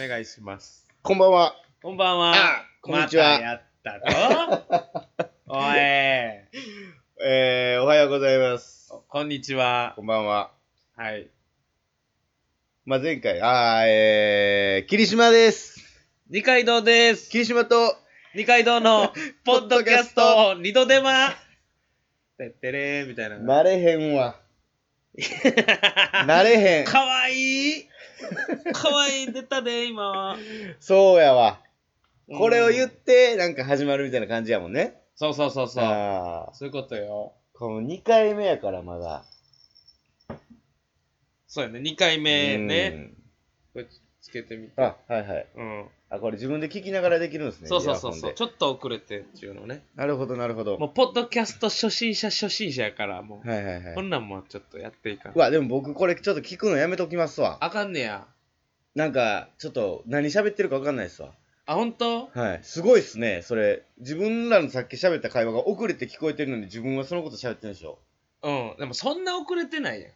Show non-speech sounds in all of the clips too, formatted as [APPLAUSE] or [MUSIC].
願いします。こんばんは。こんばんは。あこんにちはまたやったぞ。おい。[LAUGHS] えー、おはようございます。こんにちは。こんばんは。はい。まあ、前回、あー、えー、霧島です。二階堂です。霧島と、二階堂の [LAUGHS] ポッドキャスト二度手間。てってれーみたいな。なれへんわ。[LAUGHS] なれへん。かわいい。かわいい出たで、今。そうやわ。これを言っうんて、なんか始まるみたいな感じやもんね。そうそうそうそう。そういうことよ。この2回目やから、まだ。そうやね。二回目ね。うん。これつけてみて。あ、はいはい。うん。あ、これ自分で聞きながらできるんですね。そうそうそうそう。ちょっと遅れてっていうのね。なるほど、なるほど。もう、ポッドキャスト初心者初心者やから、もう。はいはいはいこ。んなんもちょっとやっていかんう。わ、でも僕これちょっと聞くのやめときますわ。あかんねや。なんか、ちょっと何喋ってるかわかんないですわ。あ、ほんとはい。すごいっすね。それ、自分らのさっき喋った会話が遅れて聞こえてるのに自分はそのこと喋ってるんでしょ。うん。でもそんな遅れてないやん。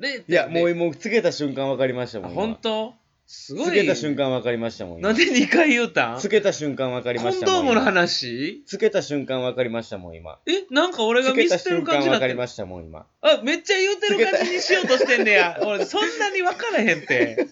で、いや、もう、う、もうつけた瞬間わかりましたもん。今ほんとすごい。つけた瞬間わかりましたもん。今なんで2回言うたん？つけた瞬間わかりコましたもん。ンドームの今話？つけた瞬間わかりましたもん、今。え、なんか俺がつけた見捨てる瞬感じになっかりましたもん、今。あ、めっちゃ言うてる感じにしようとしてんねや。俺、そんなに分からへんって。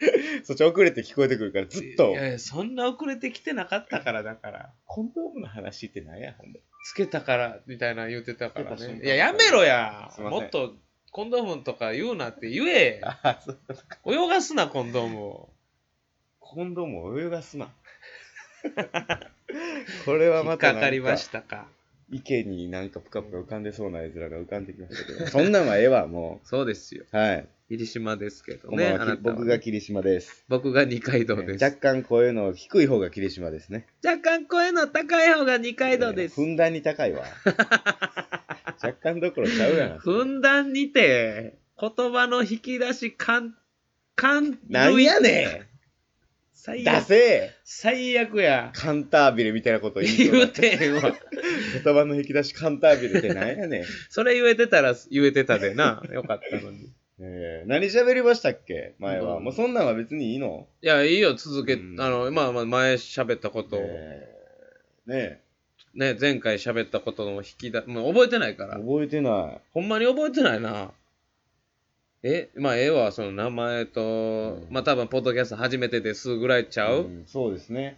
[LAUGHS] そっち遅れて聞こえてくるから、ずっとい。やいや、そんな遅れてきてなかったから、だから。コンドームの話って何や、ほんで。つけたから、みたいな言うてたからね。つけた瞬間いや、やめろや。すいませんもっと、コンドームとか言うなって言え。[LAUGHS] あ、そう泳がすな、コンドームを。コンドームを泳がすな。[LAUGHS] これは引っまたなんかかりましたか。池になんかぷかぷか浮かんでそうな絵面が浮かんできましたけど、そんなんはええわ、もそうですよ。う。はい。霧島ですけどこんばん、はね僕が霧島です。僕が二階堂です。若干声の低い方が霧島ですね。若干声の高い方が二階堂ですふ。んだんに高いわ。[LAUGHS] 若干どころちゃうやん。ふんだんにて、言葉の引き出し、かん、かん、なんやねん出最悪。せ最悪や。カンタービレみたいなこと言いそう言なうてへんわ。言葉の引き出しカンタービレってなんやねん。それ言えてたら言えてたでな。よかったのに。えー何喋りましたっけ？前は。うんもうそんなんは別にいいの？いや、いいよ、続け、うんあの、まあまあ、前喋ったことを、えーねね、前回喋ったことの引き出、もう覚えてないから。覚えてない。ほんまに覚えてないな。え、まあ、ええわ、その名前と、うんまあ多分、ポッドキャスト初めてですぐらいちゃう、んそうですね。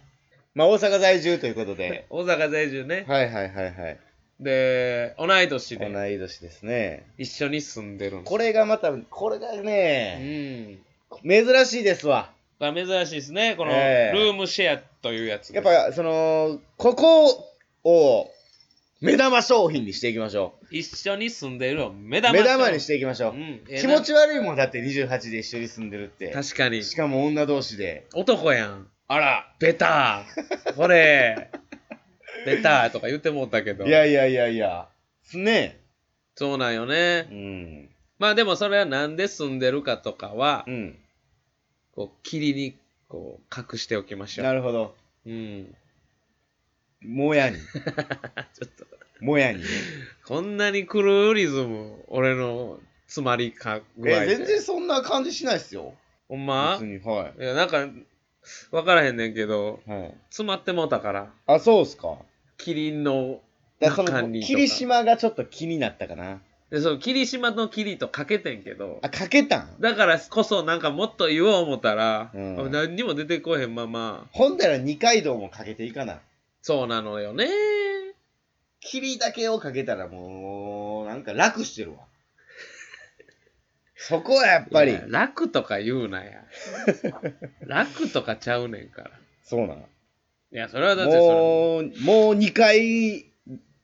まあ大阪在住ということで。[LAUGHS] 大阪在住ね。はいはいはいはい。で、同い年で同い年ですね。一緒に住んでるんこれがまた、これがうね、ん。珍しいですわ。が珍しいですね。この、ええルームシェアというやつ。やっぱ、その、ここを目玉商品にしていきましょ一緒に住んでるを目う。玉目玉にしていきましょう。うんええな気持ち悪いもんだって28で一緒に住んでるって。確かに。しかも女同士で。男やん。あら。ベター。これ。[LAUGHS] ベターとか言ってもうたけど。いやいやいやいや。すね。そうなんよねう。ん。まあでもそれはなんで住んでるかとかはう、ん。こう、霧に、こう、隠しておきましょう。なるほど。うん。もやに。[LAUGHS] ちょっと、もやにね。こんなに狂うリズム、俺の詰まりか具合え、で。全然そんな感じしないっすよ。ほんま？別に。はいや、なんか、わからへんねんけど、い。はい。詰まってもうたから、あ、そうっすか。キリンのだからその、中にとか霧島がちょっと気になったかな。で、そう、霧島の霧とかけてんけど、あ、かけたん？だからこそなんかもっと言おう思ったら、うん何にも出てこへんまま、ほんだら二階堂もかけていいかな。そうなのよね。霧だけをかけたらもう、なんか楽してるわ。[LAUGHS] そこはやっぱり楽とか言うなや。[LAUGHS] 楽とかちゃうねんから。そうなの。いや、それはだってそれ、もう、もう2回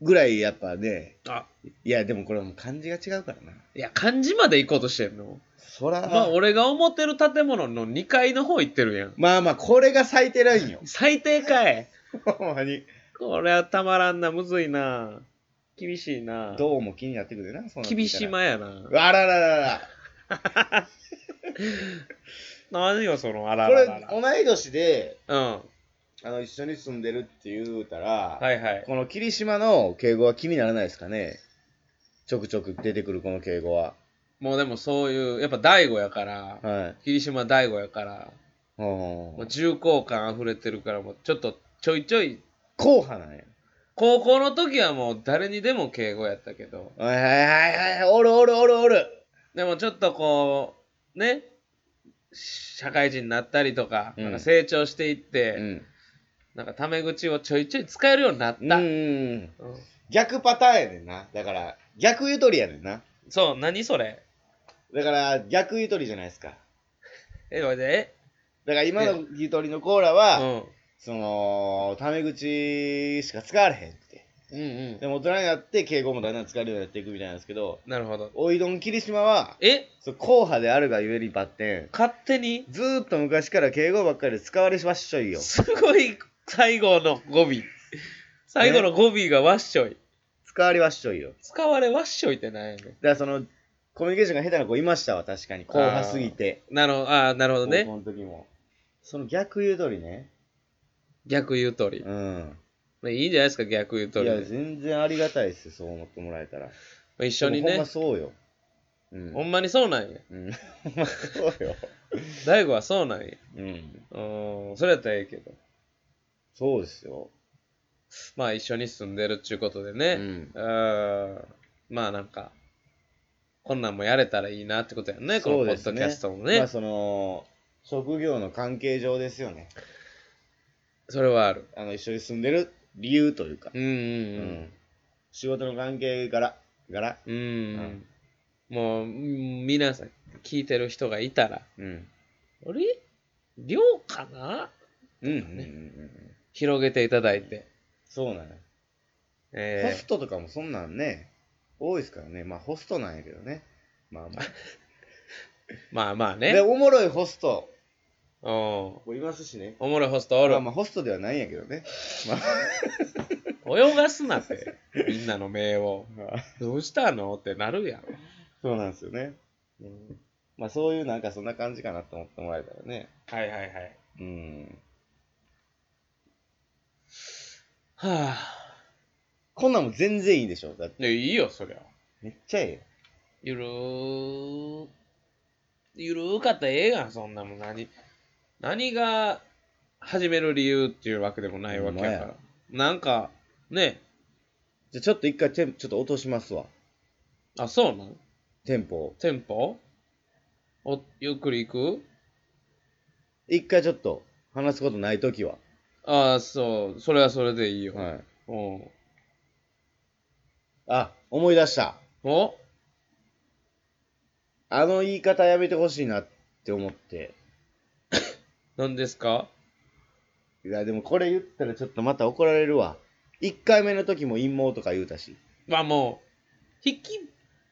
ぐらいやっぱね、あ、いやでもこれもう漢字が違うからな。いや、漢字まで行こうとしてんのそら、まあ、俺が思ってる建物の2階の方行ってるやん。まあまあ、これが最低ラインよ。最低かい。[LAUGHS] ほんまに。これはたまらんな、むずいな。厳しいな。どうも気になってくるな、そんな厳しまやな。あらららら。[LAUGHS] 何よ、その、あらこれ、ららら。同い年で、うん。はあの、一緒に住んでるって言うたら、いはい。この霧島の敬語は気にならないですかねちょくちょく出てくるこの敬語は。もうでもそういう、やっぱ大悟やから、はい。霧島大悟やから、もう重厚感溢れてるから、もうちょっとちょいちょい、硬派なんや。高校の時はもう誰にでも敬語やったけど、はいはいはいはい、おるおるおるおる。でもちょっとこう、ね、社会人になったりとか、うんなんか成長していって、うん。なんかタメ口をちょいちょい使えるようになった。うん。うん逆パターンやねんな。だから、逆ゆとりやねんな。そう、何それ？だから、逆ゆとりじゃないですか。え、これでだから今のゆとりのコーラうは、ん。その、タメ口しか使われへんって。うんうん。でも大人になって敬語もだんだん使えるようになっていくみたいなんですけど、なるほど。おいどん霧島は、え？そう硬派であるがゆえにバッテン、勝手に？ずーっと昔から敬語ばっかりで使われしまっしょいよ。すごい最後の語尾。最後の語尾がわっしょい。使われわっしょいよ。使われわっしょいってなんやねだからその、コミュニケーションが下手な子いましたわ、確かに。硬派すぎて。ん。なるほど、あーなるほどね。高校の時も。その逆ゆとりね。逆言うとり。うん。まあいいんじゃないですか、逆言うとりいや、で。全然ありがたいですよ、そう思ってもらえたら。まあ一緒にねでもほんま。そうよ。うん。ほんまにそうなんや。うん。ほんまそうよ。大悟はそうなんや。うん。うーん、それやったらええけど。そうですよ。まあ一緒に住んでるっちゅうことでうね。ん。うーん。まあなんか、こんなんもやれたらいいなってことやね、このそうですねポッドキャストもね。まあその、職業の関係上ですよね。それはある。あの、一緒に住んでる理由というか。うんうんう。うん仕事の関係柄、柄うん。うんもう、うん皆さん、聞いてる人がいたら、うん。あれ？量かな？うん。うんうんうん。広げていただいて。そうなんや。ホえストとかもそんなんね、多いですからね。まあホストなんやけどね。まあまあ。ー、[LAUGHS] まあまあで、ね。おもろいホストうん。もいますしね。おもろいホストおるまあ。まあホストではないんやけどね。ま泳がすなって、みんなの目を。どうしたの？ってなるやろ。そうなんですよね。うんまあそういうなんかそんな感じかなと思ってもらえたらね。はいはいはい。うん。はこんなんも全然いいでしょ？だっていいよ、そりゃ。めっちゃええよ。ゆるー、ゆるーかったらええやん、そんなもん。何、何が始める理由っていうわけでもないわけやから。なんか、ね、じゃあちょっと一回テンちょっと落としますわ。あ、そうなん？テンポを。テンポお、ゆっくり行く？一回ちょっと話すことないときは。ああ、そう、それはそれでいいよ。はい。うん。あ、思い出した。お？あの言い方やめてほしいなって思って。何ですか？いや、でもこれ言ったらちょっとまた怒られるわ。一回目の時も陰謀とか言うたし。まあもう、引き、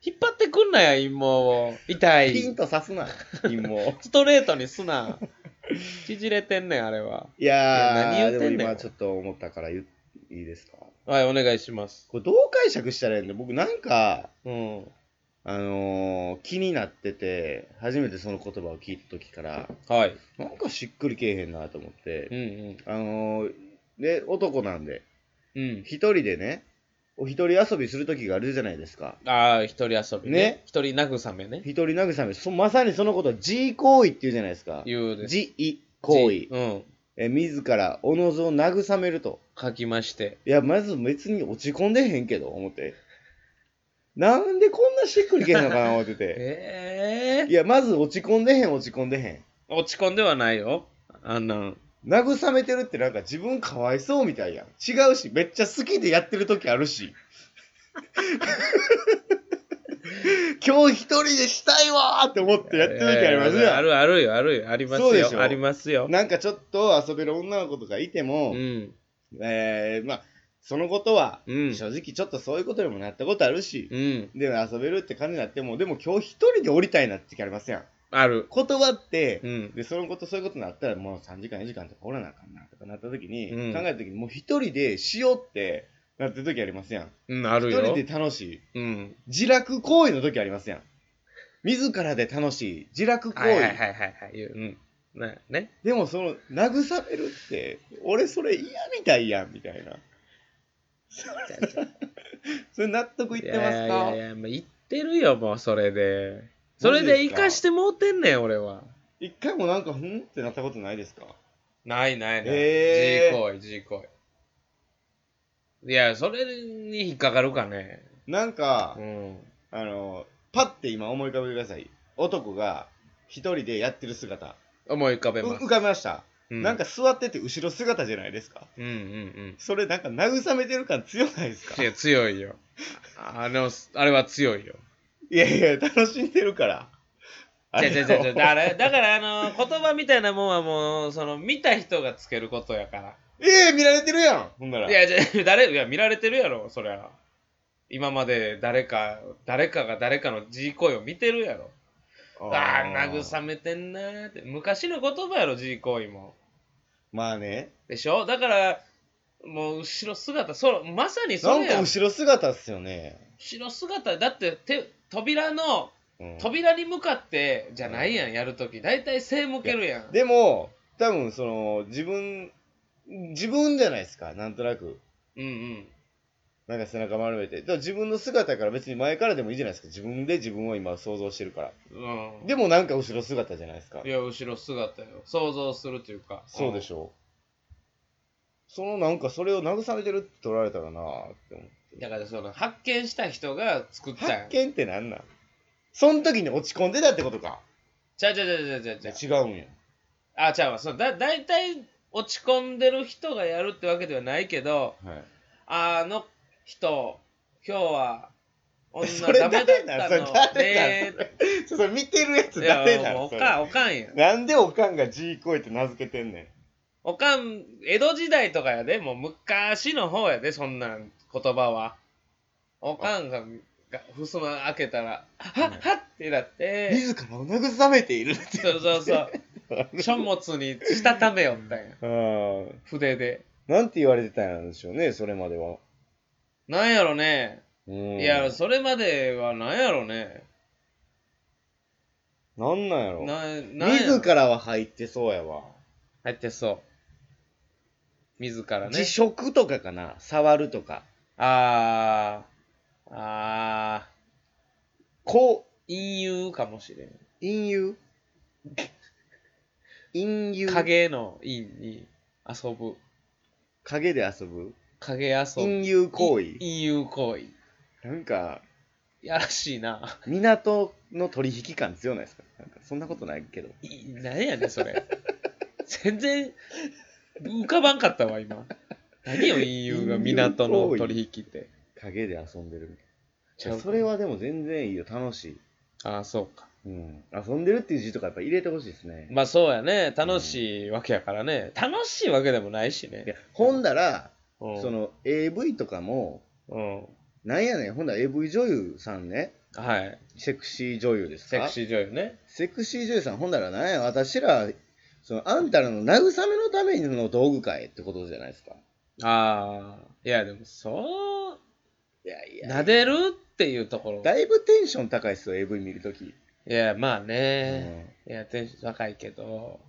引っ張ってくんなや、陰謀を。痛ピンい。と刺すな、陰謀。[LAUGHS] ストレートにすな。縮れてんねん、あれは。いやー、いや何言うてんねん今ちょっと思ったから言ういいですか？はい、お願いします。これどう解釈したらいいんだ僕なんか、うん。あのー、気になってて、初めてその言葉を聞いた時から、はい。なんかしっくりけえへんなと思ってう、んあのー、で、男なんで、うん。うん。一人でね、お一人遊びする時があるじゃないですか。ああ、一人遊びねね。一人慰めね。一人慰め、そまさにそのことは G 行為って言うじゃないですか。言うです。G 行為。うん。え自らおのずを慰めると。書きまして。いや、まず別に落ち込んでへんけど、思って。なんでこんなしっくりけへんのかな、[LAUGHS] 思ってて。ええいや、まず落ち込んでへん、落ち込んでへん。落ち込んではないよ。あんなん。慰めてるってなんか自分かわいそうみたいやん。違うし、めっちゃ好きでやってる時あるし。[LAUGHS] 今日一人でしたいわーって思ってやってる時ありますやん。あるあるよ、あるよ。ありますそうでしょよ。ありますよ。なんかちょっと遊べる女の子とかいてうも、ん。えー、まあ、そのことは、うん。正直ちょっとそういうことにもなったことあるし、うん。で、遊べるって感じになっても、でも今日一人で降りたいなって時ありますやん。ある。言葉って、うん。で、そのこと、そういうことになったら、もう3時間、4時間とかおらなあかんなとかなった時に、うん考えた時に、もう一人でしようってなってる時ありますやん。うん、あるよ。一人で楽しい。うん。自楽行為の時ありますやん。自らで楽しい。自楽行為。はいはいはいはいはい。うん。ね。ね。でも、その、慰めるって、俺それ嫌みたいやん、みたいな。[LAUGHS] それ納得いってますか？いやいやいや、もう言ってるよ、もうそれで。それで生かしてもうてんねん、俺は。一回もなんか、ふんってなったことないですか？ないないない。へー G 行為、G 行為。いや、それに引っかかるかね。なんかう、ん。あの、パッて今思い浮かべてください。男が一人でやってる姿。思い浮かべうます。浮かべました、うんなんか座ってて後ろ姿じゃないですか？うんうんうん。それなんか慰めてる感強ないですか？いや、強いよ。あの、あれは強いよ。いやいや、楽しんでるから。違う違う違う。だから、だからあの、言葉みたいなもんはもう、その、見た人がつけることやから。ええ見られてるやんほんなら。いや、じゃ [LAUGHS] 誰、いや、見られてるやろ、そりゃ。今まで誰か、誰かが誰かの G 行為を見てるやろ。ああ、慰めてんなーって。昔の言葉やろ、G 行為も。まあね。でしょ？だから、もう後ろ姿、そう、まさにそなんか。後ろ姿っすよね。後ろ姿、だって手、扉の、うん扉に向かってじゃないやん、やるとき。大体背向けるやん。でも、多分その、自分、自分じゃないですか、なんとなく。うんうん。なんか背中丸めて。だから自分の姿から別に前からでもいいじゃないですか。自分で自分を今想像してるから。うん。でもなんか後ろ姿じゃないですかい。や、後ろ姿よ。想像するというか。そうでしょそのなんかそれを慰めてるって取られたらなーって思って。だからその発見した人が作ったんや発見ってなんなん？その時に落ち込んでたってことか。ちゃうちゃうちゃうちゃうちゃうちゃう違うんや。あ、ちゃうわ。そうだ、だいたい落ち込んでる人がやるってわけではないけど、はい。あの人、今日は女ダメだったの誰ねなんそれそれ見てるやつ誰なのおかん、おかんや。なんでおかんが G 声って名付けてんねん。おかん、江戸時代とかやで、もう昔の方やで、そんなん言葉は。おかんが、が襖開けたら、はっはっってなって、自らを慰めているって。そうそうそう。書物にしたためよったんや。あ筆で。あ。なんて言われてたんでしょうね、それまでは。なんやろね。うんいや、それまではなんやろね。なんなんやろ。な、なんやろ自らは入ってそうやわ。入ってそう。自らね自。食とかかな触るとか。あー、あこう、ー、隠遊かもしれん。陰遊 [LAUGHS] 陰遊影の陰に遊ぶ。影で遊ぶ？影遊ぶ。陰遊行為陰遊行為。なんか、やらしいな。港の取引感強ないですか？なんかそんなことないけど。い何やねん、それ。全然、浮かばんかったわ、今。何よ、陰遊が港の取引って。影で遊んでる。それはでも全然いいよ、楽しい。ああ、そうか。うん。遊んでるっていう字とかやっぱ入れてほしいですね。まあそうやね。楽しいわけやからね。楽しいわけでもないしねいや。ほんだら、うんその AV とかも、うん。なんやねん、ほんだら AV 女優さんね、はい。セクシー女優ですか？セクシー女優ね。セクシー女優さん、ほんだらなんや、私ら、そのあんたらの慰めのための道具かいってことじゃないですか。ああ。いや、でも、そう、いやい撫でるっていうところ。だいぶテンション高いっすよ、AV 見るとき。いや、まあうね。いや、テンション高いけど、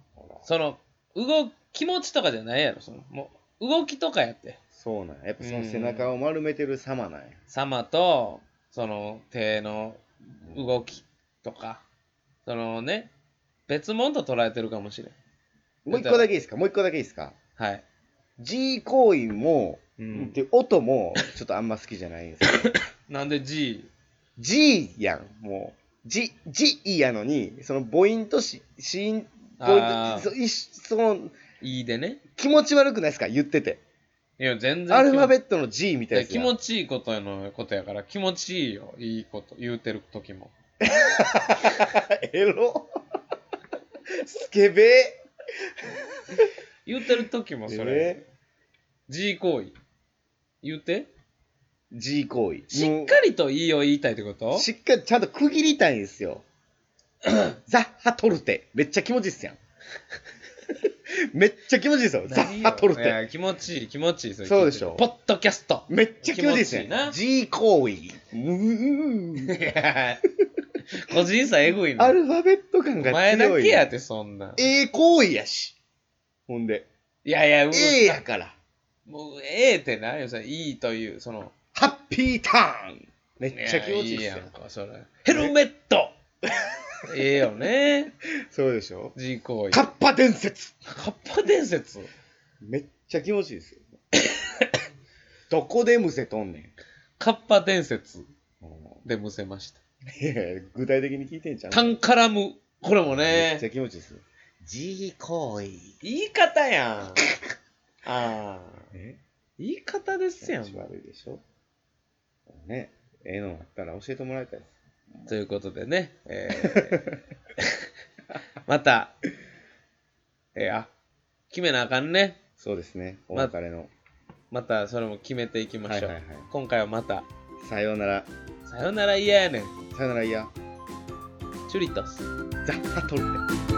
その、動、気持ちとかじゃないやろ。その、もう、動きとかやって。そうなんや。やっぱその背中を丸めてる様なんや。様と、その、手の動きとか、そのね、別物と捉えてるかもしれん。もう一個だけいいですか？もう一個だけいいですか？はい。G 行為も、うんで音もちょっとあんま好きじゃないんですよ。[COUGHS] なんで G? G やん、もう。G、G やのに、その母音とし子音、とそいしそのいいでね。気持ち悪くないですか？言ってて。いや、全然。アルファベッットの G みたいなやつ気や持ちいいことのことやから、気持ちいいよ。いいこと。言うてる時も。[LAUGHS] エロスケベ言うてる時もそれ。G 行為。言うて G 行為。しっかりといいを言いたいってこと？しっかりちゃんと区切りたいんですよ。[LAUGHS] ザッハトルテ。めっちゃ気持ちいいっすやん。[LAUGHS] めっちゃ気持ちいいですよ。ザッハトルテ。いや、気持ちいい、気持ちいい。れそうでしょ？ポッドキャスト。めっちゃ気持ちいいっすや。気持ちいいなん G 行為。うーいや個人差えぐいな。アルファベット感がお前だ強い。けやって、そんな。ええ行為やし。ほんで。いやいや、うええやから。もう、ええってないよ、それ。いいという、その。ハッピーターンめっちゃ気持ちいいっすよやん。か、それ。ヘルメット [LAUGHS] ええよね。[LAUGHS] そうでしょ？G 行為。カッパ伝説カッパ伝説？めっちゃ気持ちいいですよ。[COUGHS] どこでむせとんねん。カッパ伝説もでむせました。ういやいや具体的に聞いてんじゃん。タンカラム。これもね、めっちゃ気持ちいいですよ。G 行為。言い方やん。[LAUGHS] ああ。え？言い方ですやん悪いでしょ？ね、ええのあったら教えてもらいたいです。ということでね、えー [LAUGHS] また、えーあ、決めなあかんね。そうですね、おま別れの。またそれも決めていきましょう。はいはいはい今回はまた、さようなら。さよなら嫌やねん。さようならいや。チュリトス。ザッハトルテ。